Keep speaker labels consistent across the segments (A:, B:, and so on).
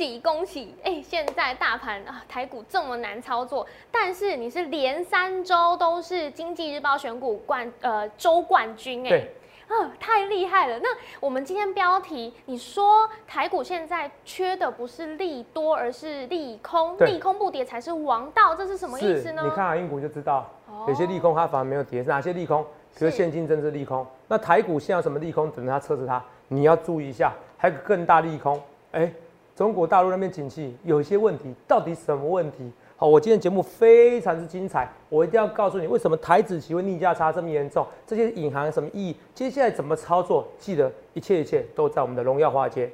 A: 喜恭喜！哎，现在大盘啊，台股这么难操作，但是你是连三周都是经济日报选股冠呃周冠军哎。啊，太厉害了！那我们今天标题，你说台股现在缺的不是利多，而是利空，利空不跌才是王道，这是什么意思呢？
B: 你看啊，英股就知道，有些利空它反而没有跌，是哪些利空？比如现金增值利空。那台股现在有什么利空？等着它测试它，你要注意一下，还有更大利空。哎，中国大陆那边景气有一些问题，到底什么问题？好，我今天节目非常之精彩，我一定要告诉你为什么台子期会逆价差这么严重，这些隐含什么意义？接下来怎么操作？记得一切一切都在我们的荣耀华街。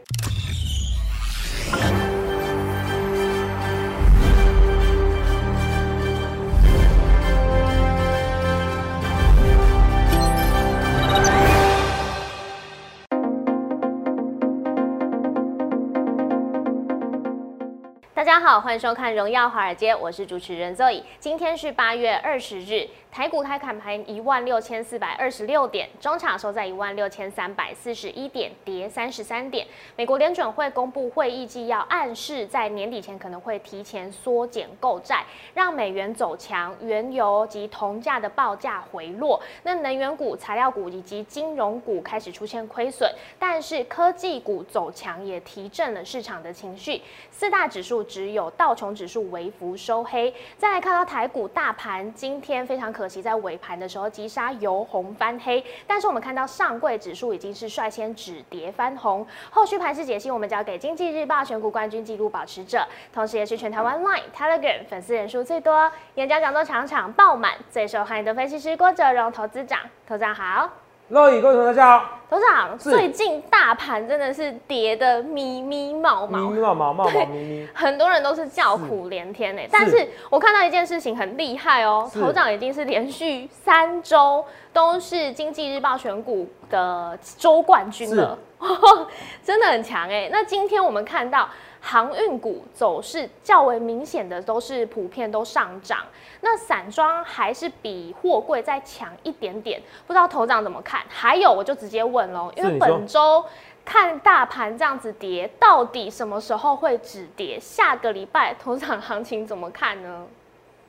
A: 大家好，欢迎收看《荣耀华尔街》，我是主持人 Zoe。今天是八月二十日。台股开盘盘一万六千四百二十六点，中场收在一万六千三百四十一点，跌三十三点。美国联准会公布会议纪要，暗示在年底前可能会提前缩减购债，让美元走强，原油及铜价的报价回落。那能源股、材料股以及金融股开始出现亏损，但是科技股走强也提振了市场的情绪。四大指数只有道琼指数微幅收黑。再来看到台股大盘，今天非常可。其在尾盘的时候急杀由红翻黑，但是我们看到上柜指数已经是率先止跌翻红。后续盘势解析，我们交给经济日报选股冠军纪录保持者，同时也是全台湾 Line、Telegram 粉丝人数最多、演讲讲座场场爆满、最受欢迎的分析师郭哲荣投资长。投资长好。
B: 各位观众大家好，
A: 董事长，最近大盘真的是跌的咪咪冒冒，
B: 咪咪冒冒冒冒咪咪，
A: 很多人都是叫苦连天呢。但是我看到一件事情很厉害哦，头长已经是连续三周都是经济日报选股的周冠军了，真的很强哎。那今天我们看到。航运股走势较为明显的都是普遍都上涨，那散装还是比货柜再强一点点，不知道头长怎么看？还有我就直接问喽，因为本周看大盘这样子跌，到底什么时候会止跌？下个礼拜头涨行情怎么看呢？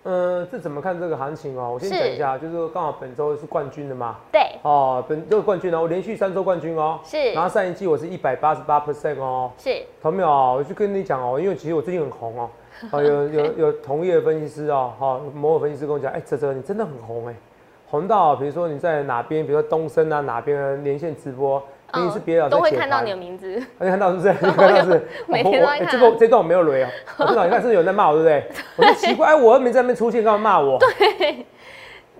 B: 嗯，这怎么看这个行情哦？我先讲一下，就是刚好本周是冠军的嘛。
A: 对。
B: 哦，本这个冠军呢，我连续三周冠军哦。
A: 是。
B: 然后上一季我是一百八十八 percent 哦。
A: 是。
B: 同没有？我就跟你讲哦，因为其实我最近很红哦。哦，有 有有同业分析师哦，哈，某某分析师跟我讲，哎，泽泽你真的很红哎，红到比如说你在哪边，比如说东升啊哪边连线直播。你是别的
A: 都会看到你的名字，
B: 你看到是不是？你看到是，
A: 每天都看。
B: 这个这段我没有雷哦，我知道你看是不是有人在骂我，对不对？我就奇怪，哎，我又没在那边出现，干嘛骂我？
A: 对，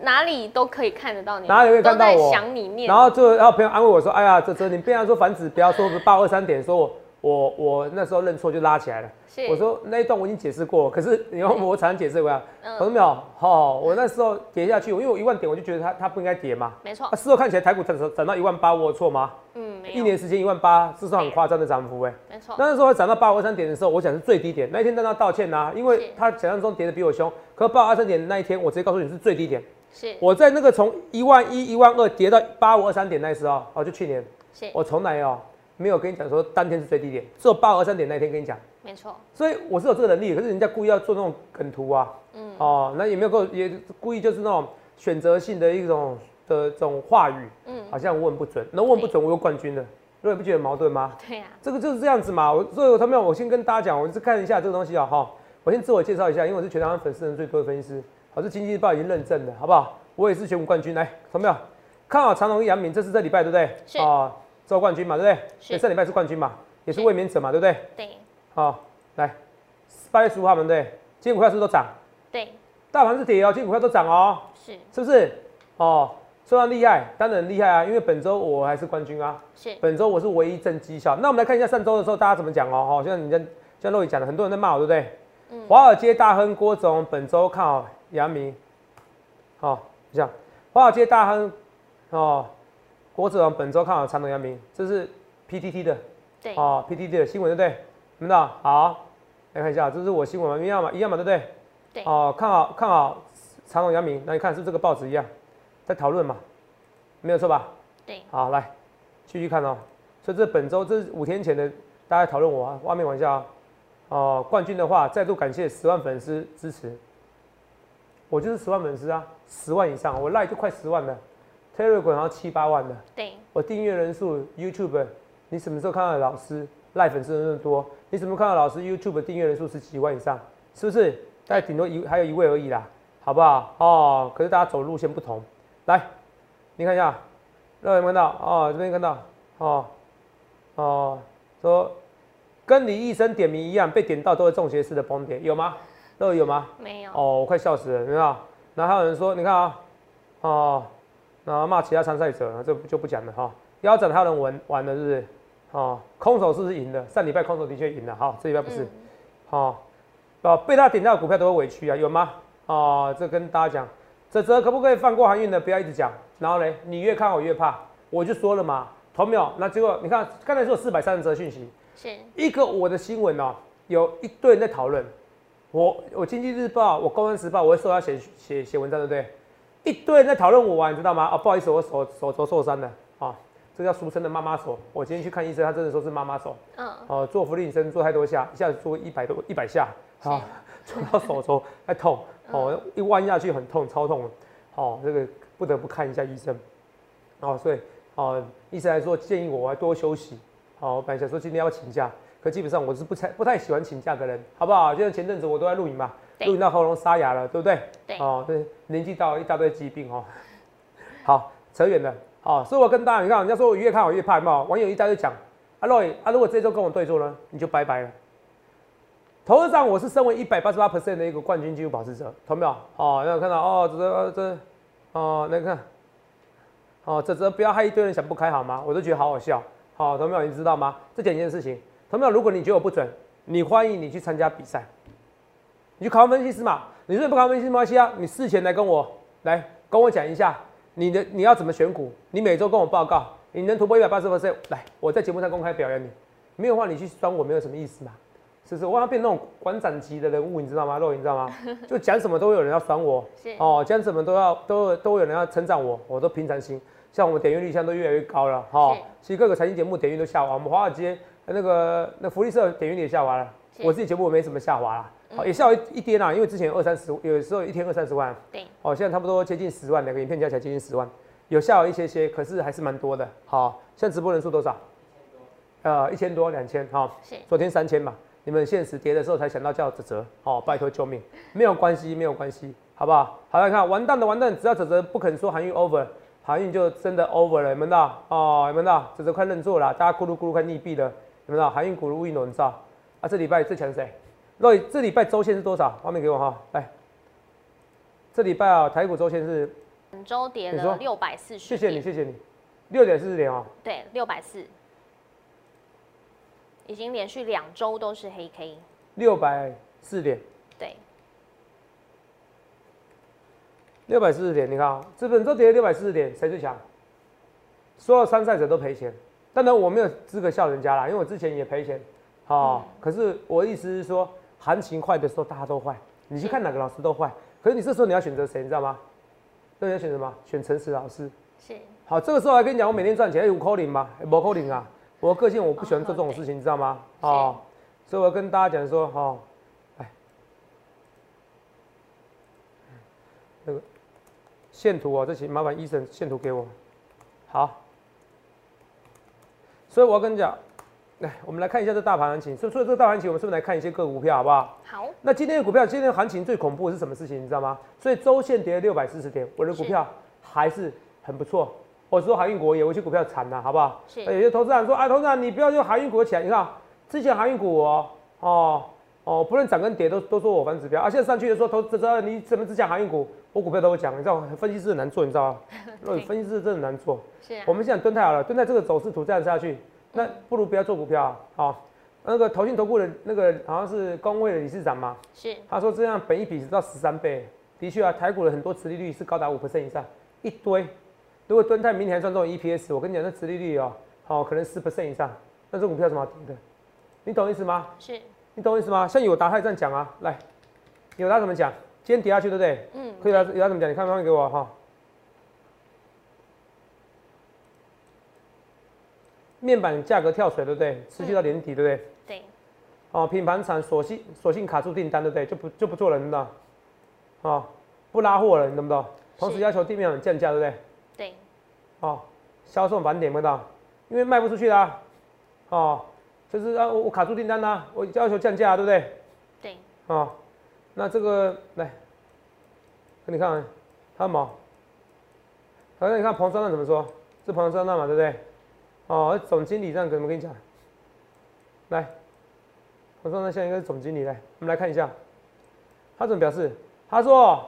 A: 哪里都可以看得到你，
B: 哪里可以看到我？
A: 想你面。
B: 然后就然后朋友安慰我说，哎呀，这这你不要说反指，不要说八二三点，说我。我我那时候认错就拉起来了。我说那一段我已经解释过，可是你要我才能解释回来。看到没有？好，我那时候跌下去，因为我一万点我就觉得它它不应该跌嘛。
A: 没错。
B: 事后看起来台股涨涨到一万八，我有错吗？嗯，一年时间一万八，这是很夸张的涨幅哎。
A: 没错。
B: 那时候涨到八五二三点的时候，我想是最低点。那一天在那道歉呐，因为他想象中跌的比我凶。可八五二三点那一天，我直接告诉你是最低点。
A: 是。
B: 我在那个从一万一、一万二跌到八五二三点那时候，哦，就去年。
A: 是。
B: 我从来哦。没有跟你讲说当天是最低点，只有八二三点那天跟你讲，
A: 没错。
B: 所以我是有这个能力，可是人家故意要做那种梗图啊，嗯，哦，那也没有够，也故意就是那种选择性的一种的这种话语，嗯，好像问不准，那问不准我有冠军的，各位不觉得矛盾吗？
A: 对呀，
B: 这个就是这样子嘛。我所以他们我先跟大家讲，我是看一下这个东西啊，哈，我先自我介绍一下，因为我是全台湾粉丝人最多的分析师，我，是经济日报已经认证的，好不好？我也是选股冠军，来，有没有看好长隆、阳明？这是这礼拜对不对？
A: 是啊。
B: 周冠军嘛，对不对？
A: 是。
B: 上礼拜是冠军嘛，也是卫冕者嘛，对不对？
A: 对。
B: 好，来，八月十五号，对，今天股票是不是都涨？
A: 对。
B: 大盘是跌哦，今天股票都涨哦。
A: 是。
B: 是不是？哦，虽然厉害，当然厉害啊，因为本周我还是冠军啊。
A: 是。
B: 本周我是唯一正绩效。那我们来看一下上周的时候大家怎么讲哦，好像你像像洛伊讲的，很多人在骂我，对不对？嗯。华尔街大亨郭总本周看好阳明。好，这样，华尔街大亨，哦。郭子王本周看好长隆、阳明，这是 PTT 的，
A: 对，
B: 哦，PTT 的新闻，对不对？听到？好，来看一下，这是我新闻嘛？一样嘛，一样嘛，对不对？
A: 对，
B: 哦，看好看好长隆、阳明，那你看是这个报纸一样，在讨论嘛，没有错吧？
A: 对，
B: 好，来继续看哦。所以这本周这是五天前的，大家讨论我啊，外面玩笑啊，哦，冠军的话，再度感谢十万粉丝支持。我就是十万粉丝啊，十万以上，我赖就快十万了，Telegram 好像七八万的。
A: 对，
B: 我订阅人数 YouTube，你什么时候看到老师赖粉丝人那么多？你什么时候看到老师 YouTube 订阅人数是几万以上？是不是？大概顶多一还有一位而已啦，好不好？哦，可是大家走路线不同。来，你看一下，有没有看到？哦，这边看到，哦，哦，说跟你一生点名一样，被点到都会中邪式的崩点，有吗？那有吗？
A: 没有。
B: 哦，我快笑死了，你看，然后还有人说，你看啊，哦，然后骂其他参赛者，这就不讲了哈。腰斩还有人玩玩的，是不是？哦，空手是不是赢的？上礼拜空手的确赢了，哈，这礼拜不是。好，哦，被他点到的股票都会委屈啊，有吗？哦，这跟大家讲，泽泽可不可以放过航运的？不要一直讲。然后呢，你越看我越怕，我就说了嘛，同秒。那结果你看，刚才说四百三十则讯息，
A: 是
B: 一个我的新闻哦，有一堆人在讨论。我我经济日报，我工人时报，我会说要写写写文章，对不对？一堆人在讨论我啊，你知道吗？哦，不好意思，我手手肘受伤了啊，这叫俗称的妈妈手。我今天去看医生，他真的说是妈妈手。嗯。哦，做俯卧撑做太多下，一下子做一百多一百下，好，做到手肘还痛，哦，一弯下去很痛，超痛。哦，这个不得不看一下医生。哦，所以哦，医生来说建议我多休息。哦，我本来想说今天要请假。可基本上我是不太不太喜欢请假的人，好不好？就像前阵子我都在录影嘛，录影到喉咙沙哑了，对不对？
A: 对。
B: 哦，对，年纪到了一大堆疾病哦。好，扯远了。好，所以我跟大家，你看，人家说我越看我越怕，有网友一大堆讲，阿洛，啊，如果这周跟我对坐呢，你就拜拜了。投资上我是身为一百八十八 percent 的一个冠军纪录保持者，同没有？哦，有看到哦，这这哦，那看，哦，这这不要害一堆人想不开好吗？我都觉得好好笑。好，同没有？你知道吗？这几件事情。同样，如果你觉得我不准，你欢迎你去参加比赛，你去考分析师嘛。你说不考分析师没关系啊，你事前来跟我来跟我讲一下你的你要怎么选股，你每周跟我报告，你能突破一百八十 percent，来我在节目上公开表扬你。没有话你去酸我没有什么意思嘛，是不是？我要变那种馆长级的人物，你知道吗？肉，你知道吗？就讲什么都会有人要酸我，哦，讲什么都要都都有人要称赞我，我都平常心。像我们点阅率现在都越来越高了，哈，其实各个财经节目点阅都下滑，我们华尔街。那个那福利社点击率也下滑了，我自己节目我没什么下滑了，好也下一一跌啦，因为之前二三十，有时候一天二三十万，
A: 对，
B: 哦现在差不多接近十万，两个影片加起来接近十万，有下滑一些些，可是还是蛮多的，好，现在直播人数多少？呃一千多两千，哈，昨天三千嘛，你们现实跌的时候才想到叫泽泽，哦拜托救命，没有关系没有关系，好不好？好来看完蛋的完蛋，只要泽泽不肯说韩运 over，韩运就真的 over 了，你们到哦你们到泽泽快认错了，大家咕噜咕噜快溺毙了。有没有航运咕噜一轮照啊？这礼拜最强谁？若这礼拜周线是多少？画面给我哈，来。这礼拜啊，台股周线是
A: 本周跌了六百四十。
B: 谢谢你，谢谢你，六点四十点哦。
A: 对，六百四，已经连续两周都是黑 K。
B: 六百四点。
A: 对。
B: 六百四十点，你看啊，这本周跌了六百四十点，谁最强？所有参赛者都赔钱。当然我没有资格笑人家啦，因为我之前也赔钱，好，可是我的意思是说，行情坏的时候大家都坏，你去看哪个老师都坏，可是你这时候你要选择谁，你知道吗？那你要选什么？选诚实老师。
A: 是。
B: 好，这个时候还跟你讲，我每天赚钱有扣零吗？没扣零啊，我个性我不喜欢做这种事情，你知道吗？哦，所以我跟大家讲说，哈，哎，那个线图啊，这请麻烦医生线图给我，好。所以我要跟你讲，来，我们来看一下这大盘行情。所以，所以这个大盘行情，我们是不是来看一些个股票，好不好？
A: 好。
B: 那今天的股票，今天的行情最恐怖的是什么事情？你知道吗？所以周线跌了六百四十点，我的股票还是很不错。我说航运股有一些股票惨了，好不好？
A: 是。
B: 有些投资人说，啊，投资人你不要用航运股起来。你看，之前航运股哦，哦，哦，不论涨跟跌都都说我反指标，啊，现在上去的时候，投资者你怎么只讲航运股？我股票都会讲，你知道分析师很难做，你知道吗？分析师真的难做。
A: 是。
B: 我们现在蹲太好了，蹲在这个走势图这样下去。那不如不要做股票啊！好，那个投信投顾的那个好像是工会的理事长嘛，
A: 是
B: 他说这样本一比是到十三倍，的确啊，台股的很多殖利率是高达五 percent 以上，一堆。如果蹲泰明年赚这种 EPS，我跟你讲，那殖利率哦，好可能十 percent 以上，那这股票怎么跌的？你懂意思吗？
A: 是，
B: 你懂意思吗？像友达他这样讲啊，来，友达怎么讲？今天跌下去对不对？嗯，可以啊，友达怎么讲？你看方面给我哈。面板价格跳水，对不对？持续到年底，对不对？
A: 对。
B: 哦，品牌厂索性索性卡住订单，对不对？就不就不做了，你知道？哦，不拉货了，你懂不懂？同时要求地面很降价，对不对？
A: 对。
B: 哦，销售返点，没到？因为卖不出去啦。哦，就是啊，我卡住订单啦，我要求降价，对不对？
A: 对。
B: 哦，那这个来，给你看，看吗？好，那你看彭双浪怎么说？是彭双浪嘛，对不对？哦，总经理这样怎么跟你讲？来，我说那现在应该是总经理来，我们来看一下，他怎么表示？他说，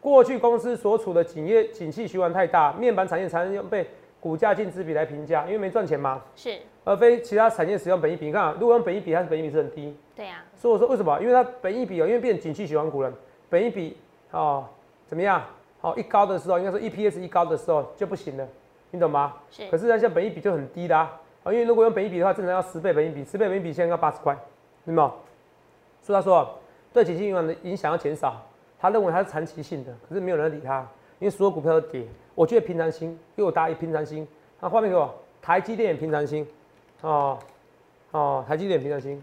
B: 过去公司所处的景业景气循环太大，面板产业常用被股价净值比来评价，因为没赚钱嘛。
A: 是。
B: 而非其他产业使用本益比，你看，如果用本益比，它是本益比是很低。
A: 对呀。
B: 所以我说为什么？因为它本益比哦，因为变景气循环股了，本益比哦怎么样？好，一高的时候，应该说 EPS 一高的时候就不行了，你懂吗？
A: 是。
B: 可是它现在本益比就很低的啊，因为如果用本益比的话，正常要十倍本益比，十倍本益比现在要八十块，明白吗？所以他说对景气影响的影响要减少。他认为它是长期性的，可是没有人理他，因为所有股票都跌。我觉得平常心，给我搭一平常心。那画面给我，台积电平常心，哦哦，台积电平常心，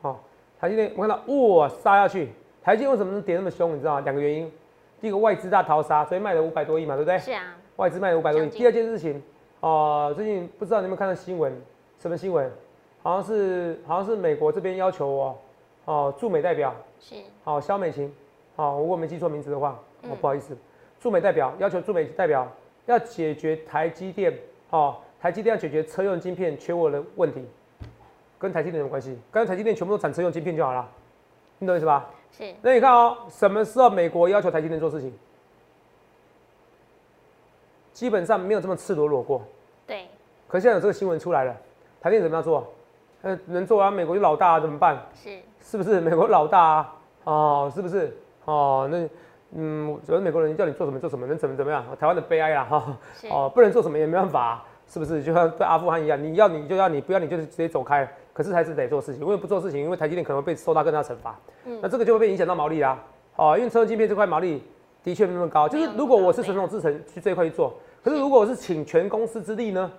B: 哦，台积电我看到哇杀下去，台积电为什么能跌那么凶？你知道吗？两个原因，第一个外资大逃杀，所以卖了五百多亿嘛，对不对？
A: 是啊，
B: 外资卖了五百多亿。第二件事情，哦，最近不知道你有没有看到新闻？什么新闻？好像是好像是美国这边要求哦，哦，驻美代表
A: 是，
B: 好肖美琴。好，如果没记错名字的话，哦，不好意思，驻美代表要求驻美代表要解决台积电，哦，台积电要解决车用晶片缺货的问题，跟台积电有关系？刚才台积电全部都产车用晶片就好了，你懂意思吧？
A: 是。
B: 那你看哦，什么时候美国要求台积电做事情？基本上没有这么赤裸裸过。
A: 对。
B: 可现在有这个新闻出来了，台积电怎么样做？呃，能做啊？美国就老大怎么办？
A: 是。
B: 是不是 美国老大啊？哦，是不是？哦，那嗯，主要美国人叫你做什么做什么，能怎么怎么样？台湾的悲哀啦，哈，哦，不能做什么也没办法，是不是？就像对阿富汗一样，你要你就要你，不要你就是直接走开。可是还是得做事情，因为不做事情，因为台积电可能会被受到更大惩罚。嗯，那这个就会被影响到毛利啦。哦，因为车用晶片这块毛利的确没那么高。就是如果我是传统制程去这一块去做，可是如果我是请全公司之力呢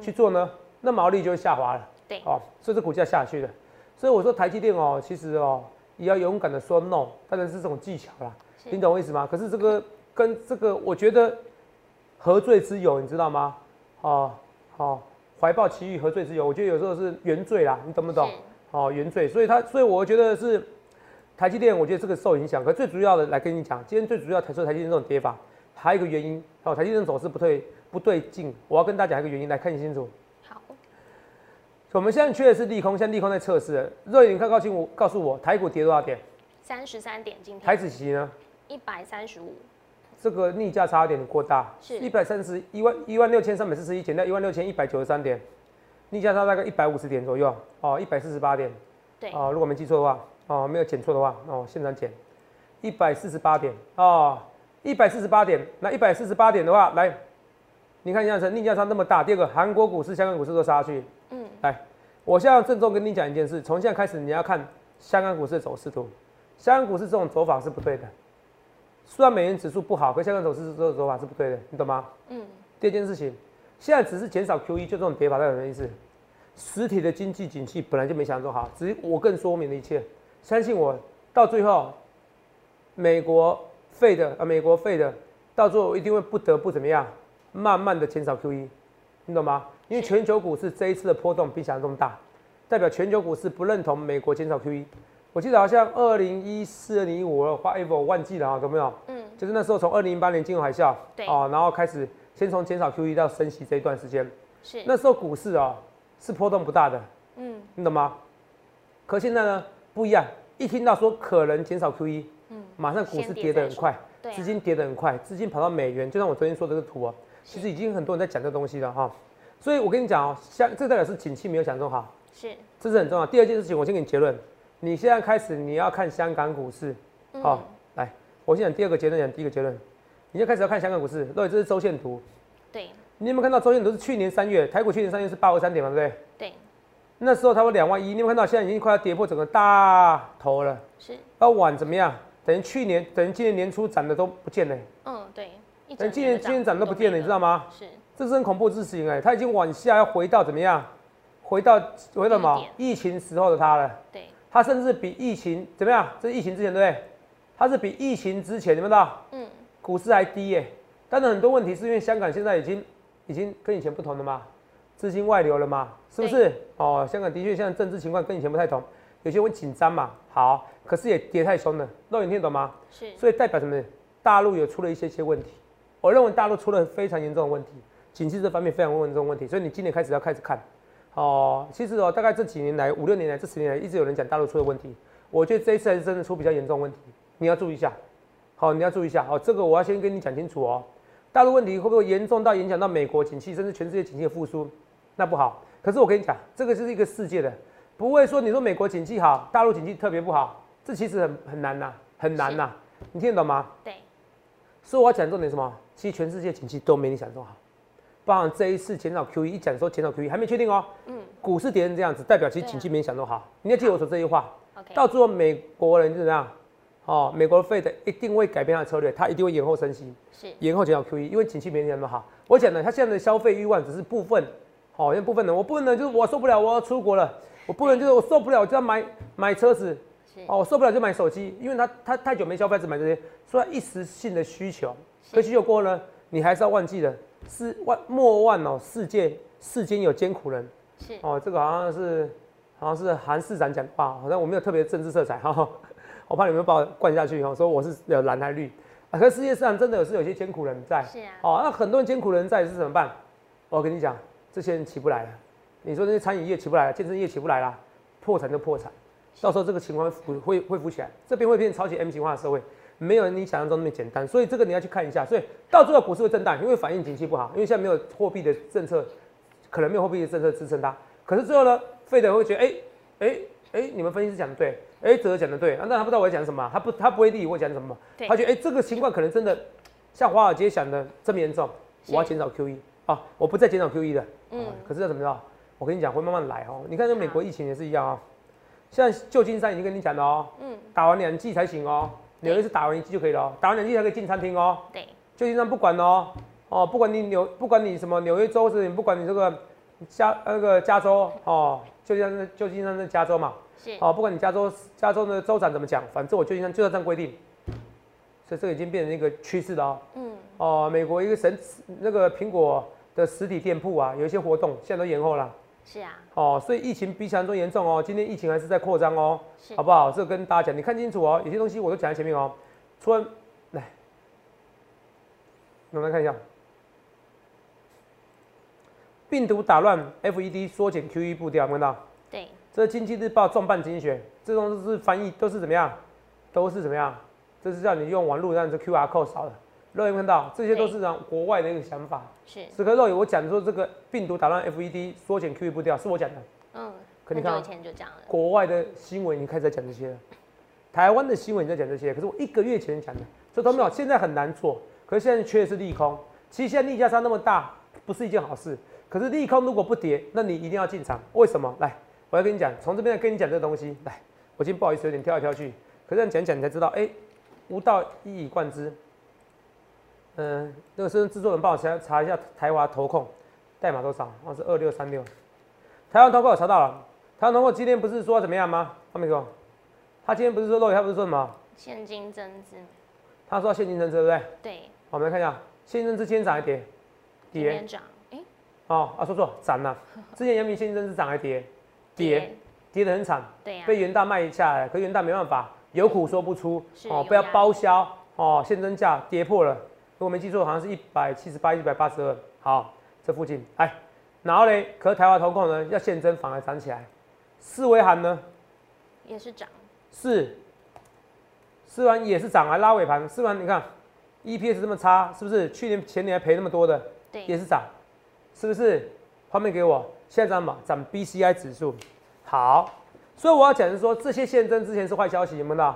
B: 去做呢，那毛利就会下滑了。
A: 对，
B: 哦，所以这股价下去了。所以我说台积电哦，其实哦。也要勇敢的说 no，当然是这种技巧啦，你懂我意思吗？可是这个跟这个，我觉得何罪之有，你知道吗？哦，好，怀抱奇遇何罪之有？我觉得有时候是原罪啦，你懂不懂？哦，原罪，所以他，所以我觉得是台积电，我觉得这个受影响。可最主要的来跟你讲，今天最主要台说台积电这种跌法，还有一个原因，哦，台积电走势不对不对劲，我要跟大家讲一个原因，来看清楚。好我们现在缺的是利空，现在利空在测试。热眼看，告诉我，告诉我，台股跌多少点？
A: 三十三点。今天
B: 台子期呢？
A: 一百三十五。
B: 这个逆价差有点过大，
A: 是
B: 一百三十一万一万六千三百四十一减掉一万六千一百九十三点，逆价差大概一百五十点左右哦，一百四十八点。
A: 对
B: 哦，如果没记错的话，哦，没有减错的话，哦，现场减一百四十八点哦，一百四十八点。那一百四十八点的话，来，你看一下，成逆价差那么大。第二个，韩国股市、香港股市都杀下去。嗯，来，我现在郑重跟你讲一件事，从现在开始你要看香港股市的走势图，香港股市这种走法是不对的。虽然美元指数不好，可香港走势这种走法是不对的，你懂吗？嗯。第二件事情，现在只是减少 QE，就这种跌法代表什么意思？实体的经济景气本来就没想中好，只是我更说明了一切。相信我，到最后，美国废的啊，美国废的，到最后一定会不得不怎么样，慢慢的减少 QE，你懂吗？因为全球股市这一次的波动比想象中大，代表全球股市不认同美国减少 QE。我记得好像二零一四、二零一五，我发 ever 忘记了啊，有没有？嗯，就是那时候从二零一八年金融海啸，
A: 对
B: 啊，然后开始先从减少 QE 到升息这一段时间，
A: 是
B: 那时候股市啊是波动不大的，嗯，你懂吗？可现在呢不一样，一听到说可能减少 QE，嗯，马上股市跌得很快，资金跌得很快，资金跑到美元，就像我昨天说的这个图啊，其实已经很多人在讲这东西了哈。所以我跟你讲哦，香这代表是景气没有想中好，
A: 是，
B: 这是很重要。第二件事情，我先给你结论，你现在开始你要看香港股市，好，来，我先讲第二个结论，讲第一个结论，你就开始要看香港股市。对，这是周线图，
A: 对，
B: 你有没有看到周线图是去年三月，台股去年三月是八二三点嘛，对不对？
A: 对，
B: 那时候它有两万一，你有没有看到现在已经快要跌破整个大头了？
A: 是，
B: 那晚怎么样？等于去年，等于今年年初涨的都不见了。
A: 嗯，对，
B: 等于今年今年涨都不见了，你知道吗？
A: 是。
B: 这是很恐怖的事情哎，它已经往下要回到怎么样？回到回到什么？疫情时候的它了。
A: 对。
B: 它甚至比疫情怎么样？这是疫情之前对不对？它是比疫情之前，你们知道？嗯，股市还低耶。但是很多问题是因为香港现在已经已经跟以前不同了嘛，资金外流了嘛，是不是？哦，香港的确现在政治情况跟以前不太同，有些会紧张嘛。好，可是也跌太凶了，肉眼听懂吗？
A: 是。
B: 所以代表什么？大陆有出了一些些问题。我认为大陆出了非常严重的问题，经济这方面非常严重问题。所以你今年开始要开始看。哦，其实哦，大概这几年来，五六年来，这十年来，一直有人讲大陆出了问题。我觉得这一次还是真的出比较严重问题，你要注意一下。好，你要注意一下。好，这个我要先跟你讲清楚哦。大陆问题会不会严重到影响到美国景气，甚至全世界景气的复苏？那不好。可是我跟你讲，这个是一个世界的，不会说你说美国景气好，大陆景气特别不好，这其实很很难呐，很难呐。你听得懂吗？
A: 对。
B: 所以我要讲重点什么？其实全世界景气都没你想中好。包含这一次减少 QE，一讲说减少 QE 还没确定哦。嗯，股市跌成这样子，代表其实景气没你想都好。你要记得我说这句话。
A: OK。
B: 到最后美国人就怎样？哦，美国的 Fed 一定会改变他的策略，他一定会延后升息，
A: 是
B: 延后减少 QE，因为景气没想都好。我讲的，他现在的消费欲望只是部分，好，因为部分人，我部分人就是我受不了，我要出国了；我不能就是我受不了，我就要买买车子，哦，我受不了就买手机，因为他他太久没消费，只买这些，所以一时性的需求。可需求过后呢，你还是要忘记的。世万莫忘哦，世界世间有艰苦人。
A: 是
B: 哦，这个好像是好像是韩市长讲的话，好像我没有特别政治色彩 哈。我怕你们把我灌下去哈，说我是有蓝还绿啊。可世界上真的是有些艰苦人在。
A: 是啊。
B: 哦，那很多人艰苦人在是怎么办？我跟你讲，这些人起不来了。你说那些餐饮业起不来了，健身业起不来了，破产就破产。到时候这个情况会会恢复起来，这边会变成超级 M 型化的社会。没有你想象中那么简单，所以这个你要去看一下。所以到最后股市会震荡，因为反映景气不好，因为现在没有货币的政策，可能没有货币的政策支撑它。可是最后呢，费德会觉得，哎哎哎，你们分析师讲的对，哎，哲讲的对，那他不知道我在讲什么，他不他不会理我讲什么，他觉得哎，这个情况可能真的像华尔街想的这么严重，我要减少 QE 啊，我不再减少 QE 的，嗯，可是要怎么着？我跟你讲，会慢慢来哦。你看这美国疫情也是一样啊，现在旧金山已经跟你讲了哦，嗯，打完两剂才行哦。纽约是打完一剂就可以了，打完两剂才可以进餐厅哦。
A: 对，
B: 旧金山不管哦，哦，不管你纽，不管你什么纽约州是，不管你这个加那个加州哦，旧金山旧金山是加州嘛？
A: 是。
B: 哦，不管你加州加州的州长怎么讲，反正我旧金山就要这样规定。所以这个已经变成一个趋势了哦。嗯。哦，美国一个神那个苹果的实体店铺啊，有一些活动现在都延后了。
A: 是啊，
B: 哦，所以疫情比想象中严重哦。今天疫情还是在扩张哦，好不好？这个跟大家讲，你看清楚哦。有些东西我都讲在前面哦。除了来，我们来看一下，病毒打乱 FED 缩减 QE 步调，有看到？
A: 对。
B: 这是经济日报重磅精选，这种都是翻译，都是怎么样？都是怎么样？这是叫你用网络让这 QR code 扫的。肉眼看到，这些都是让国外的一个想法。
A: 是。
B: 此刻肉眼我讲说这个病毒打乱 FED 缩减 QE 步调，是我讲的。
A: 嗯。
B: 可你看，
A: 以前就讲了。
B: 国外的新闻已经开始在讲这些了，台湾的新闻在讲这些，可是我一个月前讲的，所以都没有。现在很难做，可是现在缺的是利空。其实现在利价差那么大，不是一件好事。可是利空如果不跌，那你一定要进场。为什么？来，我要跟你讲，从这边跟你讲这个东西。来，我今天不好意思有点跳来跳去，可是这样讲讲你才知道，哎，无道一以贯之。嗯，那个是制作人帮我查查一下台华投控代码多少？哦，是二六三六。台湾投控我查到了，台湾投控今天不是说怎么样吗？他没说，他今天不是说漏，他不是说什么？
A: 现金增资。
B: 他说现金增资对不对？
A: 对。
B: 我们来看一下，现金增资今天涨还跌？
A: 跌。涨。哎。
B: 哦啊，说错，涨了。之前阳明现金增资涨还跌？跌。跌得很惨。
A: 对呀。
B: 被元大卖下来，可元大没办法，有苦说不出。
A: 哦，
B: 不要包销哦，现增价跌破了。如果没记错，好像是一百七十八、一百八十二。好，这附近，哎，然后嘞，可是台湾投控呢，要现增反而涨起来。四维行呢，
A: 也是涨。
B: 是，四完也是涨啊，拉尾盘。四完你看，EPS 这么差，是不是？去年前年还赔那么多的，
A: 对，
B: 也是涨，是不是？画面给我，现在涨嘛，涨 BCI 指数。好，所以我要讲是说，这些现增之前是坏消息，有没有？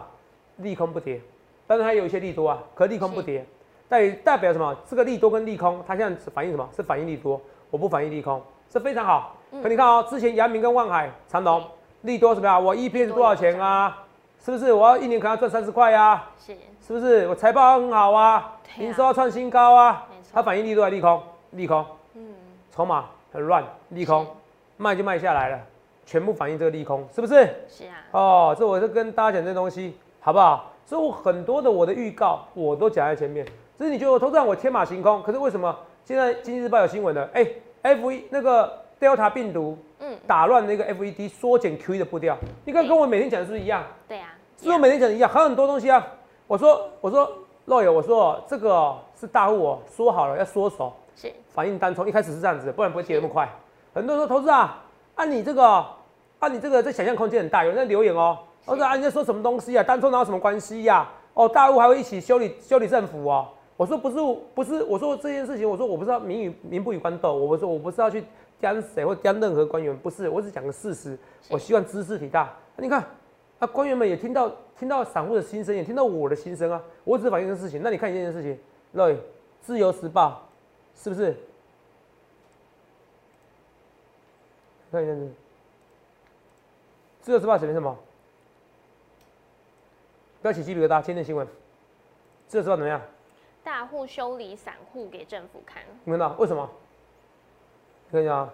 B: 利空不跌，但是还有一些利多啊，可利空不跌。代代表什么？这个利多跟利空，它现在是反映什么？是反映利多，我不反映利空，是非常好。可你看哦，之前阳明跟万海、长隆利多什么呀？我 EPS 多少钱啊？是不是？我要一年可能要赚三十块呀？
A: 是，
B: 是不是？我财报很好啊，营收要创新高啊。它反映利多还是利空？利空。嗯。筹码很乱，利空，卖就卖下来了，全部反映这个利空，是不是？
A: 是啊，
B: 哦，这我是跟大家讲这东西，好不好？所以我很多的我的预告我都讲在前面。只是你觉得我投资人我天马行空，可是为什么现在经济日报有新闻呢？哎，F 一那个 Delta 病毒，嗯，打乱那个 FED 缩减 QE 的步调。你看跟我每天讲的是不是一样？
A: 对啊，
B: 是我每天讲的一样，还有很多东西啊。我说我说肉友，我说这个是大户哦，说好了要缩手，
A: 是
B: 反应单冲，一开始是这样子，不然不会跌那么快。很多人说投资啊，按你这个。啊，你这个这想象空间很大，有人在留言哦。我说啊，你在说什么东西啊？单冲哪有什么关系呀？哦，大户还会一起修理修理政府哦。我说不是，不是，我说这件事情，我说我不知道民与民不与官斗。我不说我不是要去刁谁或刁任何官员，不是，我只讲个事实。我希望知识体大。你看，啊，官员们也听到听到散户的心声，也听到我的心声啊。我只反映一件事情。那你看一件事情，对，自由时报是不是？看一件事。自由时报写的什么？不要起鸡皮疙瘩。今天新闻，自由时报怎么样？
A: 大户修理散户给政府看。
B: 你看到为什么？看一下啊。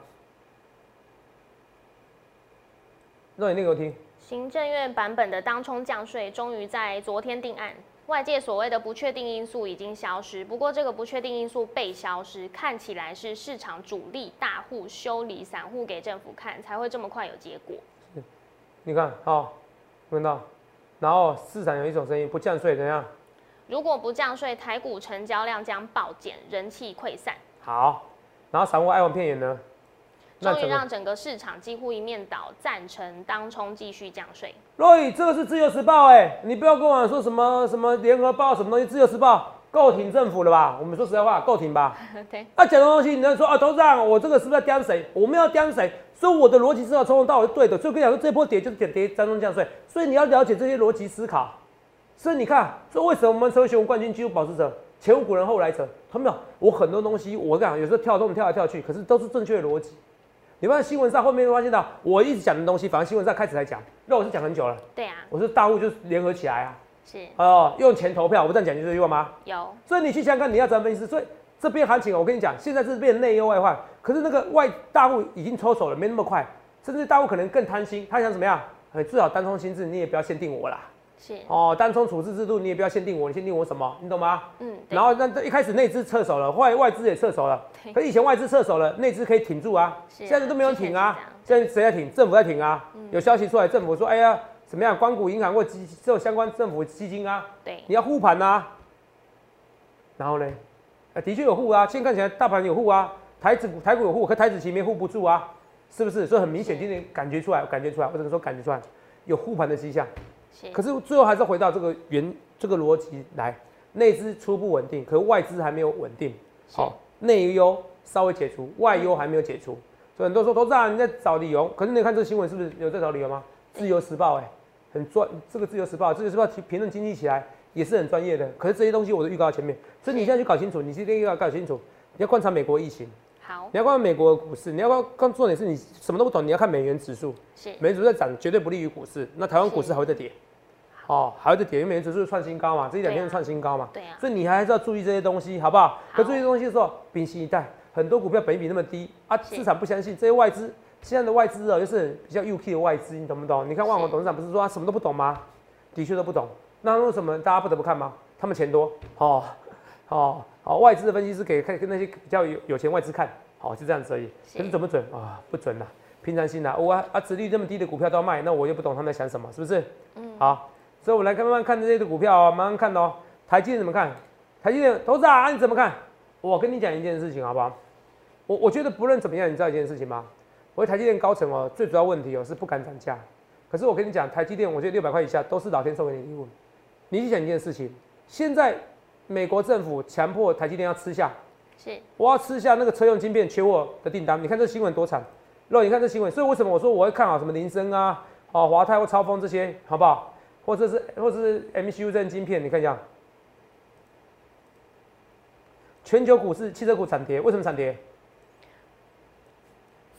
B: 那你念给我听。
A: 行政院版本的当冲降税终于在昨天定案，外界所谓的不确定因素已经消失。不过这个不确定因素被消失，看起来是市场主力大户修理散户给政府看，才会这么快有结果。
B: 你看，好，看到，然后市场有一种声音，不降税怎样？
A: 如果不降税，台股成交量将暴减，人气溃散。
B: 好，然后散户爱玩片言呢？
A: 终于让整个市场几乎一面倒，赞成当冲继续降税。
B: 若雨，这个是自由时报哎，你不要跟我说什么什么联合报什么东西，自由时报够挺政府了吧？我们说实在话，够挺吧？
A: 对。
B: 啊，讲的东西，你能说啊，董事长，我这个是不是要刁谁？我们要刁谁？所以我的逻辑思考从头到尾是对的，所以跟你讲说这波跌就是跌跌当中降税，所以你要了解这些逻辑思考。所以你看，所以为什么我们成为选冠军、纪录保持者、前无古人后来者？他们有我很多东西，我讲有时候跳动跳来跳去，可是都是正确的逻辑。你看新闻上后面发现到，我一直讲的东西，反正新闻上开始才讲，那我是讲很久了。
A: 对啊，
B: 我是大户就是联合起来啊，
A: 是
B: 哦，用钱投票，我这样讲就这句话吗？
A: 有。
B: 所以你去想想看，你要怎么分析？所以。这边行情，我跟你讲，现在是变内忧外患。可是那个外大户已经抽手了，没那么快。甚至大户可能更贪心，他想怎么样？哎，最好单冲心智，你也不要限定我啦。
A: 是
B: 哦，单冲处置制度，你也不要限定我，你限定我什么？你懂吗？嗯。然后那一开始内资撤手了，后来外资也撤手了。可以前外资撤手了，内资可以挺住啊。现在都没有挺啊。现在谁在挺？政府在挺啊。有消息出来，政府说：“哎呀，怎么样？光谷银行或基这种相关政府基金啊。”
A: 对。
B: 你要护盘啊。然后呢？的确有护啊，现在看起来大盘有护啊，台子台股有护，可台子期没护不住啊，是不是？所以很明显，今天感觉出来，感觉出来，或者说感觉出来有护盘的迹象。可是最后还是回到这个原这个逻辑来，内资初步稳定，可外资还没有稳定。好，内忧稍微解除，外忧还没有解除。所以很多说投资人你在找理由，可是你看这个新闻是不是有在找理由吗？自由时报哎，很专，这个自由时报，自由时报评评论经济起来。也是很专业的，可是这些东西我都预告前面，所以你现在去搞清楚，你今天要搞清楚，你要观察美国疫情，
A: 好，
B: 你要观察美国的股市，你要观观重点是你什么都不懂，你要看美元指数，
A: 是。
B: 美元指数在涨，绝对不利于股市，那台湾股市还会再跌，哦，还会再跌，因为美元指数创新高嘛，这一两天创新高嘛，
A: 对啊，
B: 所以你还是要注意这些东西，好不好？可注意东西的时候，屏息以待，很多股票本比那么低啊，市场不相信，这些外资现在的外资哦，就是比较 UK 的外资，你懂不懂？你看万宏董事长不是说他什么都不懂吗？的确都不懂，那为什么大家不得不看吗？他们钱多，哦，哦，好，外资的分析师给看跟那些比较有有钱外资看，好，就这样子而已。可是准不准啊？不准呐，平常心呐。我啊，殖率这么低的股票都要卖，那我又不懂他们在想什么，是不是？嗯。好，所以我们来看慢慢看这些的股票哦，慢慢看哦。台积电怎么看？台积电投资啊，你怎么看？我跟你讲一件事情好不好？我我觉得不论怎么样，你知道一件事情吗？我台积电高层哦，最主要问题哦是不敢涨价。可是我跟你讲，台积电，我觉得六百块以下都是老天送给你礼物。你去想一件事情。现在美国政府强迫台积电要吃下，
A: 是
B: 我要吃下那个车用晶片缺货的订单。你看这新闻多惨，肉，你看这新闻。所以为什么我说我会看好什么林森啊、哦华泰或超风这些，好不好？或者是或者是 MCU 这晶片，你看一下，全球股市汽车股惨跌，为什么惨跌？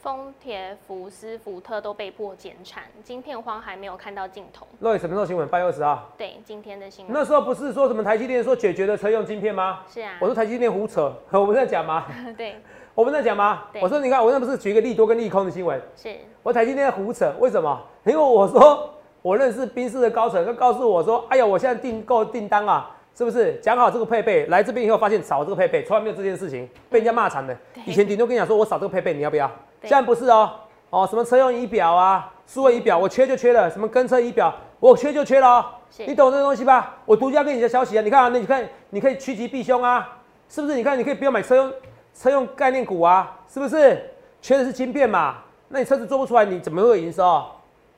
A: 丰田、福斯、福特都被迫减产，晶片荒还没有看到尽头。
B: 那什么时候新闻？八月二十号。
A: 对，今天的新闻。
B: 那时候不是说什么台积电说解决了车用晶片吗？
A: 是啊。
B: 我说台积电胡扯，我不是在讲吗？
A: 对。
B: 我不是在讲吗？我说你看，我那不是举一个利多跟利空的新闻？
A: 是。
B: 我台积电胡扯，为什么？因为我说我认识宾士的高层，他告诉我说，哎呀，我现在订购订单啊。是不是讲好这个配备来这边以后发现少这个配备，从来没有这件事情，被人家骂惨的。以前顶多跟你讲说我少这个配备，你要不要？现在不是哦，哦什么车用仪表啊，数位仪表我缺就缺了，什么跟车仪表我缺就缺了哦。你懂这个东西吧？我独家给你的消息啊，你看啊，那你看你可以趋吉避凶啊，是不是？你看你可以不要买车用车用概念股啊，是不是？缺的是晶片嘛，那你车子做不出来，你怎么会有营收？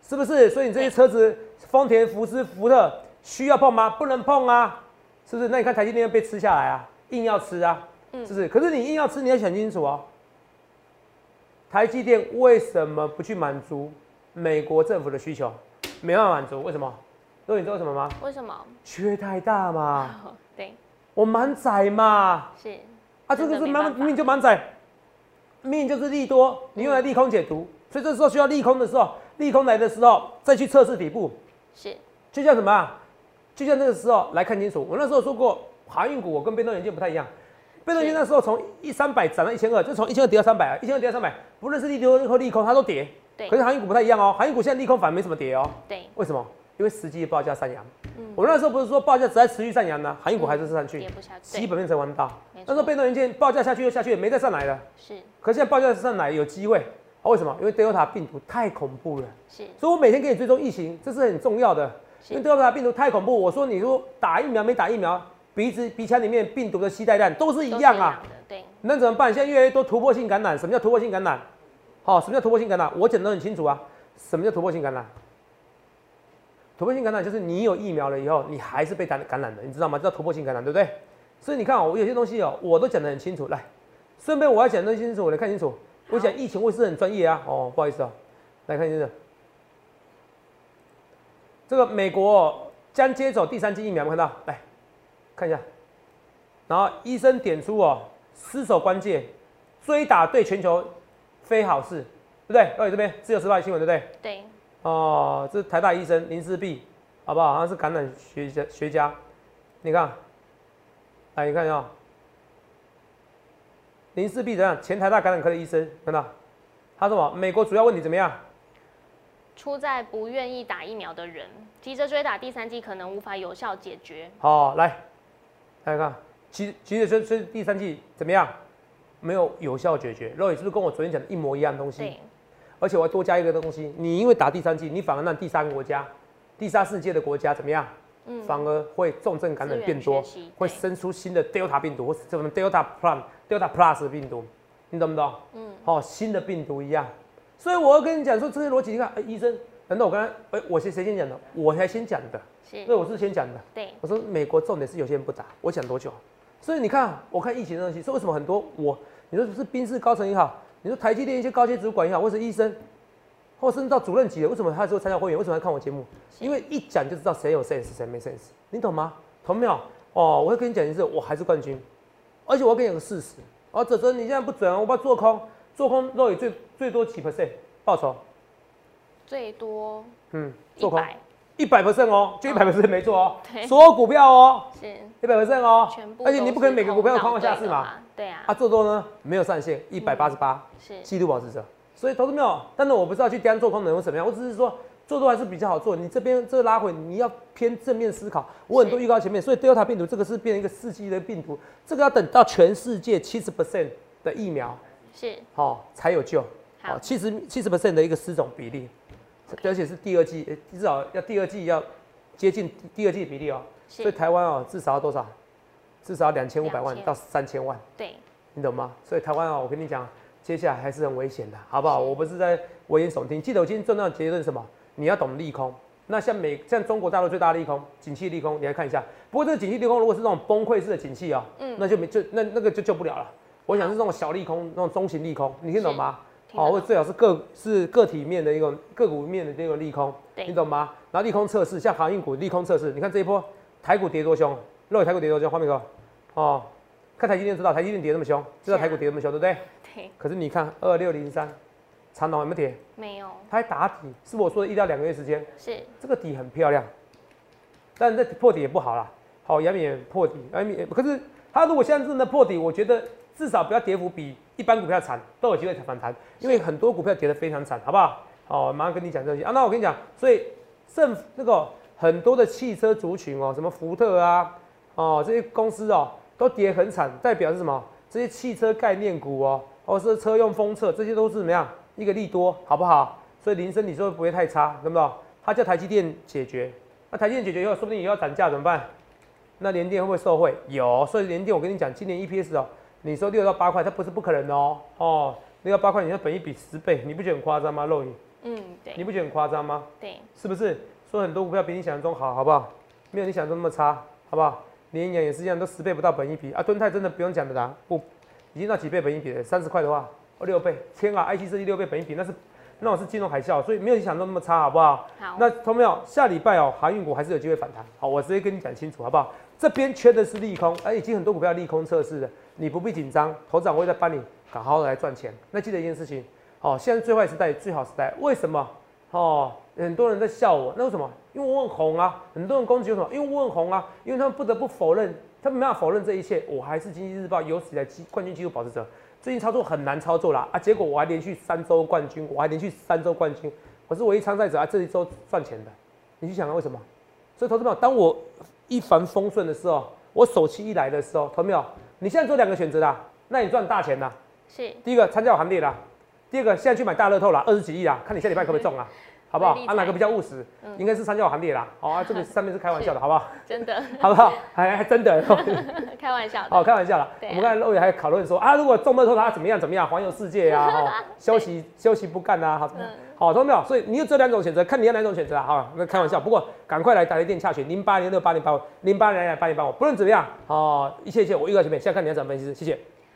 B: 是不是？所以你这些车子，丰田、福斯、福特需要碰吗？不能碰啊。是不是？那你看台积电被吃下来啊，硬要吃啊，是不是？可是你硬要吃，你要想清楚哦。台积电为什么不去满足美国政府的需求？没办法满足，为什么？那你知道为什么吗？
A: 为什么？
B: 缺太大嘛。
A: 对。
B: 我满载嘛。
A: 是。
B: 啊，这个是满命就满载，命就是利多，你用来利空解读，所以这时候需要利空的时候，利空来的时候再去测试底部。
A: 是。
B: 就像什么？就像那个时候来看清楚，我那时候说过，航运股我跟被动元件不太一样。被动元件那时候从一三百涨到一千二，就从一千二跌到三百啊，一千二跌到三百，不论是利多或利空，它都跌。
A: 对。
B: 可是航运股不太一样哦，航运股现在利空反而没什么跌哦。
A: 对。
B: 为什么？因为实际报价上扬。嗯。我那时候不是说报价只在持续上扬呢，航运股还是上去。基本面才玩到。那时候被动元件报价下去又下去，没再上来了。
A: 是。
B: 可现在报价上来有机会，啊？为什么？因为 Delta 病毒太恐怖了。
A: 是。
B: 所以我每天给你追踪疫情，这是很重要的。因为德尔塔病毒太恐怖，我说你说打疫苗没打疫苗，鼻子鼻腔里面病毒的携带量都是一样啊。
A: 对。
B: 那怎么办？现在越来越多突破性感染。什么叫突破性感染？好，什么叫突破性感染？我讲得很清楚啊。什么叫突破性感染？突破性感染就是你有疫苗了以后，你还是被感感染的，你知道吗？叫突破性感染，对不对？所以你看哦，我有些东西哦，我都讲得很清楚。来，顺便我要讲得清楚，我来看清楚。我讲疫情，我是很专业啊。哦，不好意思啊，来看一下。这个美国将接走第三剂疫苗，有看到？来看一下。然后医生点出哦，失守关键，追打对全球非好事，对不对？到你这边自由时报新闻，对不对？
A: 对。
B: 哦，这是台大医生林志碧，好不好？好像是感染学家学家。你看，来你看一下，林思碧怎样？前台大感染科的医生，看到？他说什么？美国主要问题怎么样？
A: 出在不愿意打疫苗的人，急着追打第三剂可能无法有效解决。
B: 好，来，大家看，急急着追追第三剂怎么样？没有有效解决。肉也是不是跟我昨天讲的一模一样东西？
A: 对。
B: 而且我要多加一个东西，你因为打第三剂，你反而让第三个国家、第三世界的国家怎么样？嗯。反而会重症感染变多，会生出新的 Delta 病毒或什么 Delta Plus、Delta Plus 的病毒，你懂不懂？嗯。好，新的病毒一样。所以我要跟你讲说这些逻辑，你看，哎，医生，难道我刚才，哎，我谁谁先讲的？我才先讲的，
A: 是，
B: 对，我是先讲的。
A: 对，
B: 我说美国重点是有些人不打，我讲多久？所以你看，我看疫情的东西，是为什么很多我，你说是兵士高层也好，你说台积电一些高阶主管也好，或是医生，或甚至到主任级的，为什么他说参加会员？为什么要看我节目？因为一讲就知道谁有 sense，谁没 sense，你懂吗？懂没有？哦，我会跟你讲一次，我还是冠军，而且我要跟你讲个事实，哦，泽泽你现在不准，我把做空。做空肉也最最多几 percent 报酬？
A: 最多
B: 嗯，
A: 做空
B: 一百 percent 哦，就一百 percent 没做哦。所有股票哦，
A: 是
B: 一百 percent 哦，
A: 全部。
B: 而且你不可能每个股票都空下市嘛？
A: 对啊。
B: 啊，做多呢没有上限，一百八十八
A: 是
B: 季度保持者。所以投资没有，但是我不知道去单做空能用怎么样，我只是说做多还是比较好做。你这边这个拉回，你要偏正面思考。我很多预告前面，所以 Delta 病毒这个是变成一个四季的病毒，这个要等到全世界七十 percent 的疫苗。
A: 是
B: 好才有救，
A: 好
B: 七十七十 percent 的一个失种比例，而且是第二季，至少要第二季要接近第二季比例哦。所以台湾哦，至少要多少？至少两千五百万到三千万。
A: 对，
B: 你懂吗？所以台湾哦，我跟你讲，接下来还是很危险的，好不好？我不是在危言耸听。记得我今天重要的结论是什么？你要懂利空。那像美像中国大陆最大的利空，景气利空，你来看一下。不过这个景气利空如果是那种崩溃式的景气哦，嗯，那就没就那那个就救不了了。我想是这种小利空，那种中型利空，你听懂吗？好，或者最好是个是个体面的一个个股面的这个利空，你懂吗？然后利空测试，像航运股利空测试，你看这一波台股跌多凶，肉台股跌多凶，画面哥，哦，看台积电知道台积电跌那么凶，知道台股跌那么凶，对不对？
A: 对。
B: 可是你看二六零三，长龙有没有跌？
A: 没有，
B: 它还打底，是我说的一到两个月时间，
A: 是
B: 这个底很漂亮，但这破底也不好啦。好，阳明也破底，阳明也可是它如果现在真的破底，我觉得至少不要跌幅比一般股票惨，都有机会反弹，因为很多股票跌得非常惨，好不好？好，马上跟你讲这些啊。那我跟你讲，所以政府那个很多的汽车族群哦，什么福特啊，哦这些公司哦都跌很惨，代表是什么？这些汽车概念股哦，或是车用封测，这些都是怎么样一个利多，好不好？所以林森你说不会太差，懂不懂？它叫台积电解决，那台积电解决以后，说不定也要涨价怎么办？那联电会不会受惠？有，所以联电我跟你讲，今年 EPS 哦，你说六到八块，它不是不可能哦。哦，六到八块，你的本一比十倍，你不觉得很夸张吗？肉眼，
A: 嗯，对，
B: 你不觉得很夸张吗？
A: 对，
B: 是不是？说很多股票比你想象中好，好不好？没有你想象中那么差，好不好？联阳也是一样，都十倍不到本一比啊。敦泰真的不用讲的啦，不，已经到几倍本一比了？三十块的话，哦六倍，天啊！IC 设计六倍本一比，那是那种是金融海啸，所以没有你想的那么差，好不好？
A: 好，
B: 那同没有？下礼拜哦，航运股还是有机会反弹。好，我直接跟你讲清楚，好不好？这边缺的是利空，哎，已经很多股票利空测试了，你不必紧张，头长会再帮你好好的来赚钱。那记得一件事情，哦，现在最坏时代最好时代，为什么？哦，很多人在笑我，那为什么？因为我很红啊，很多人攻击我什么？因为我很红啊，因为他们不得不否认，他们没办法否认这一切，我还是经济日报有史以来冠军纪录保持者。最近操作很难操作啦，啊，结果我还连续三周冠军，我还连续三周冠军，我是唯一参赛者啊，这一周赚钱的，你去想想为什么？所以投资朋友，当我一帆风顺的时候，我手气一来的时候，投没有？你现在做两个选择啦，那你赚大钱啦。
A: 是
B: 第一个参加我行列啦，第二个现在去买大乐透啦，二十几亿啦，看你下礼拜可不可以中啊？好不好？啊，哪个比较务实？应该是三角行列啦。好啊，这个上面是开玩笑的，好不好？
A: 真的，
B: 好不好？还还真的，
A: 开玩笑的。
B: 好，开玩笑啦。
A: 啊
B: 我们刚才肉眼还讨论说啊，如果中乐透他怎么样怎么样，环游世界啊，哦，休息休息不干啊，好，
A: 嗯
B: 好，懂没有？所以你有这两种选择，看你要哪种选择啊。好，那开玩笑，不过赶快来打一电洽询零八零六八零八五零八零零八零八五，不论怎么样，哦，一切一切我预告前面，现在看你要怎么分析，谢谢。